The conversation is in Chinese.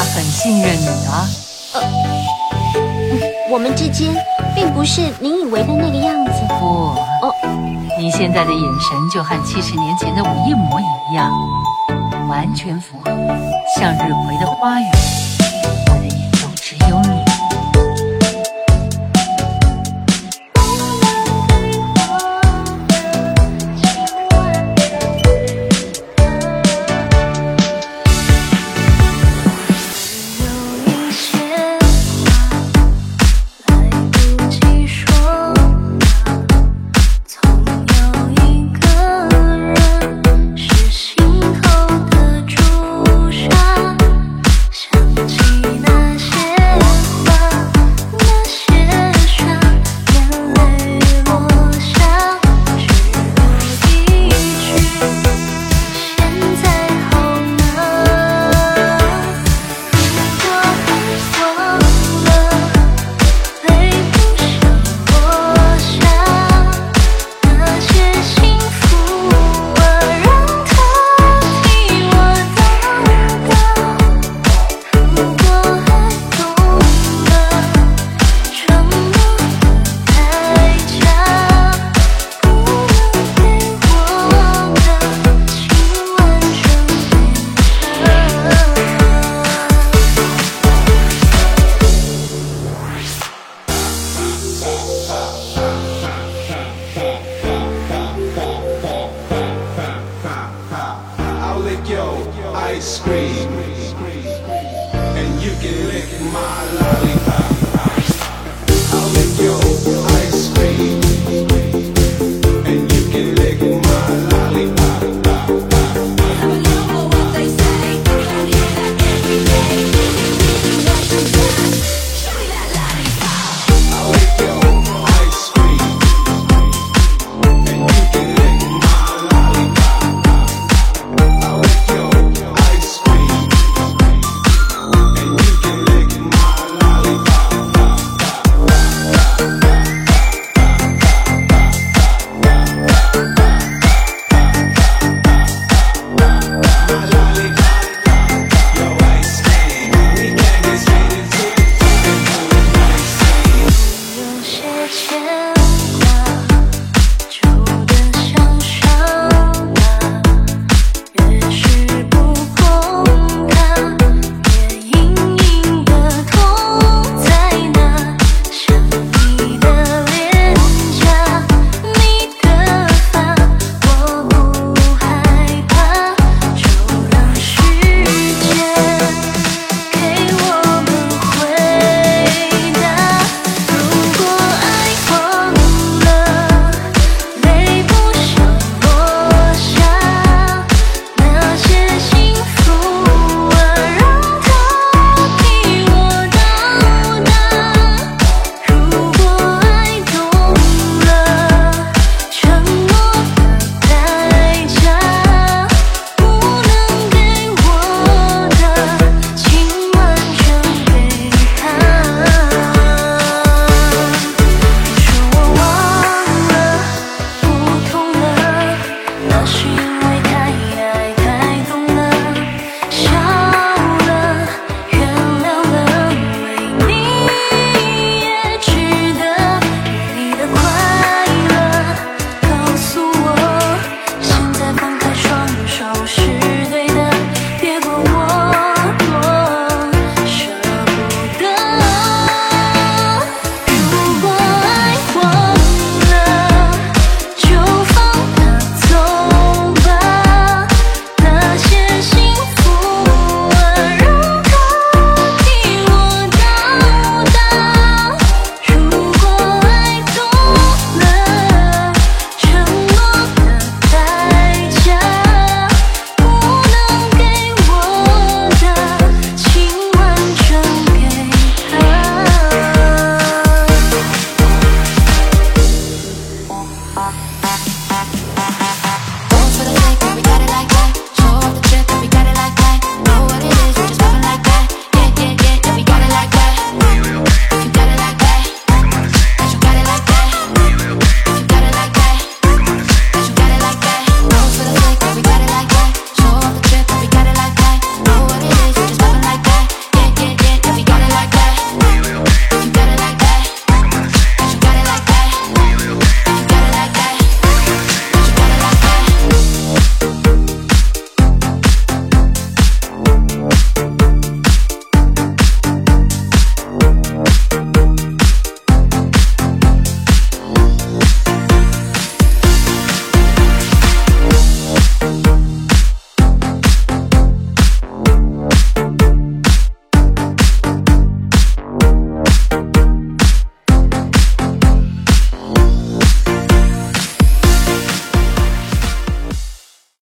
他很信任你啊。我们之间并不是您以为的那个样子。不，哦，你现在的眼神就和七十年前的我一模一样，完全符合向日葵的花语。And you can lick my lollipop. I'll lick your ice cream,